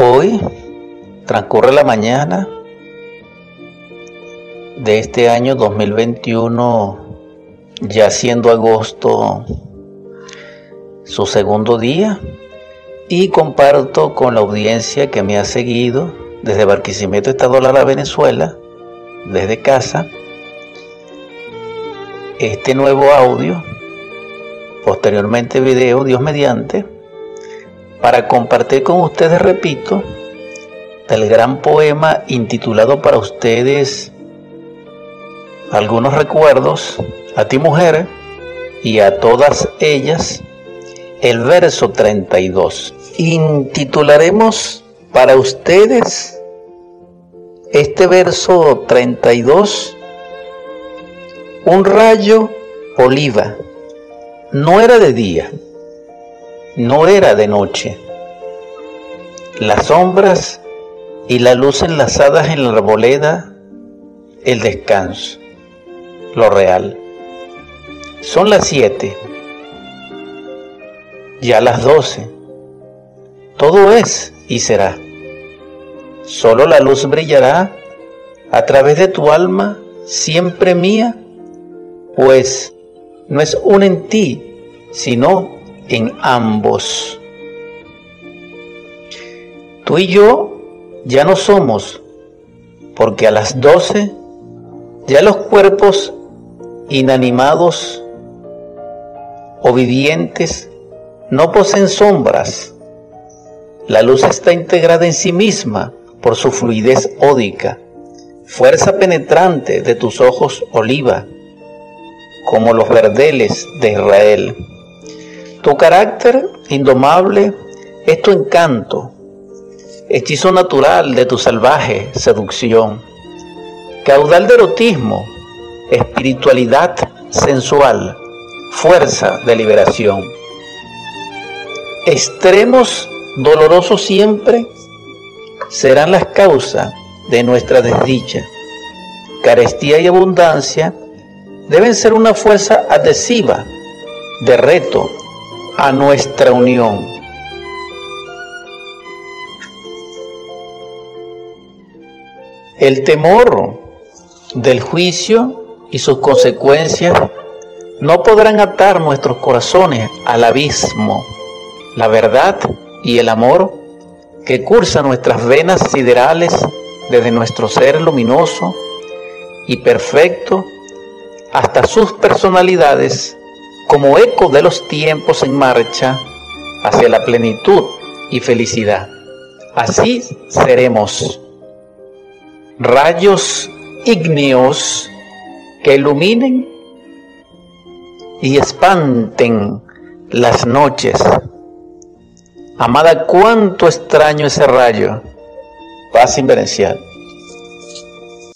Hoy transcurre la mañana de este año 2021, ya siendo agosto su segundo día, y comparto con la audiencia que me ha seguido desde Barquisimeto, Estado Lara, Venezuela, desde casa, este nuevo audio, posteriormente video, Dios mediante, para compartir con ustedes, repito, del gran poema intitulado para ustedes algunos recuerdos, a ti mujer y a todas ellas, el verso 32. Intitularemos para ustedes este verso 32, un rayo oliva. No era de día, no era de noche. Las sombras y la luz enlazadas en la arboleda, el descanso, lo real. Son las siete, ya las doce. Todo es y será. Solo la luz brillará a través de tu alma, siempre mía, pues no es un en ti, sino en ambos. Tú y yo ya no somos, porque a las doce ya los cuerpos inanimados o vivientes no poseen sombras. La luz está integrada en sí misma por su fluidez ódica, fuerza penetrante de tus ojos oliva, como los verdeles de Israel. Tu carácter indomable es tu encanto, hechizo natural de tu salvaje seducción, caudal de erotismo, espiritualidad sensual, fuerza de liberación. Extremos dolorosos siempre serán las causas de nuestra desdicha. Carestía y abundancia deben ser una fuerza adhesiva de reto a nuestra unión. El temor del juicio y sus consecuencias no podrán atar nuestros corazones al abismo. La verdad y el amor que cursa nuestras venas siderales desde nuestro ser luminoso y perfecto hasta sus personalidades como eco de los tiempos en marcha hacia la plenitud y felicidad. Así seremos rayos ígneos que iluminen y espanten las noches. Amada, cuánto extraño ese rayo. Paz inverencial.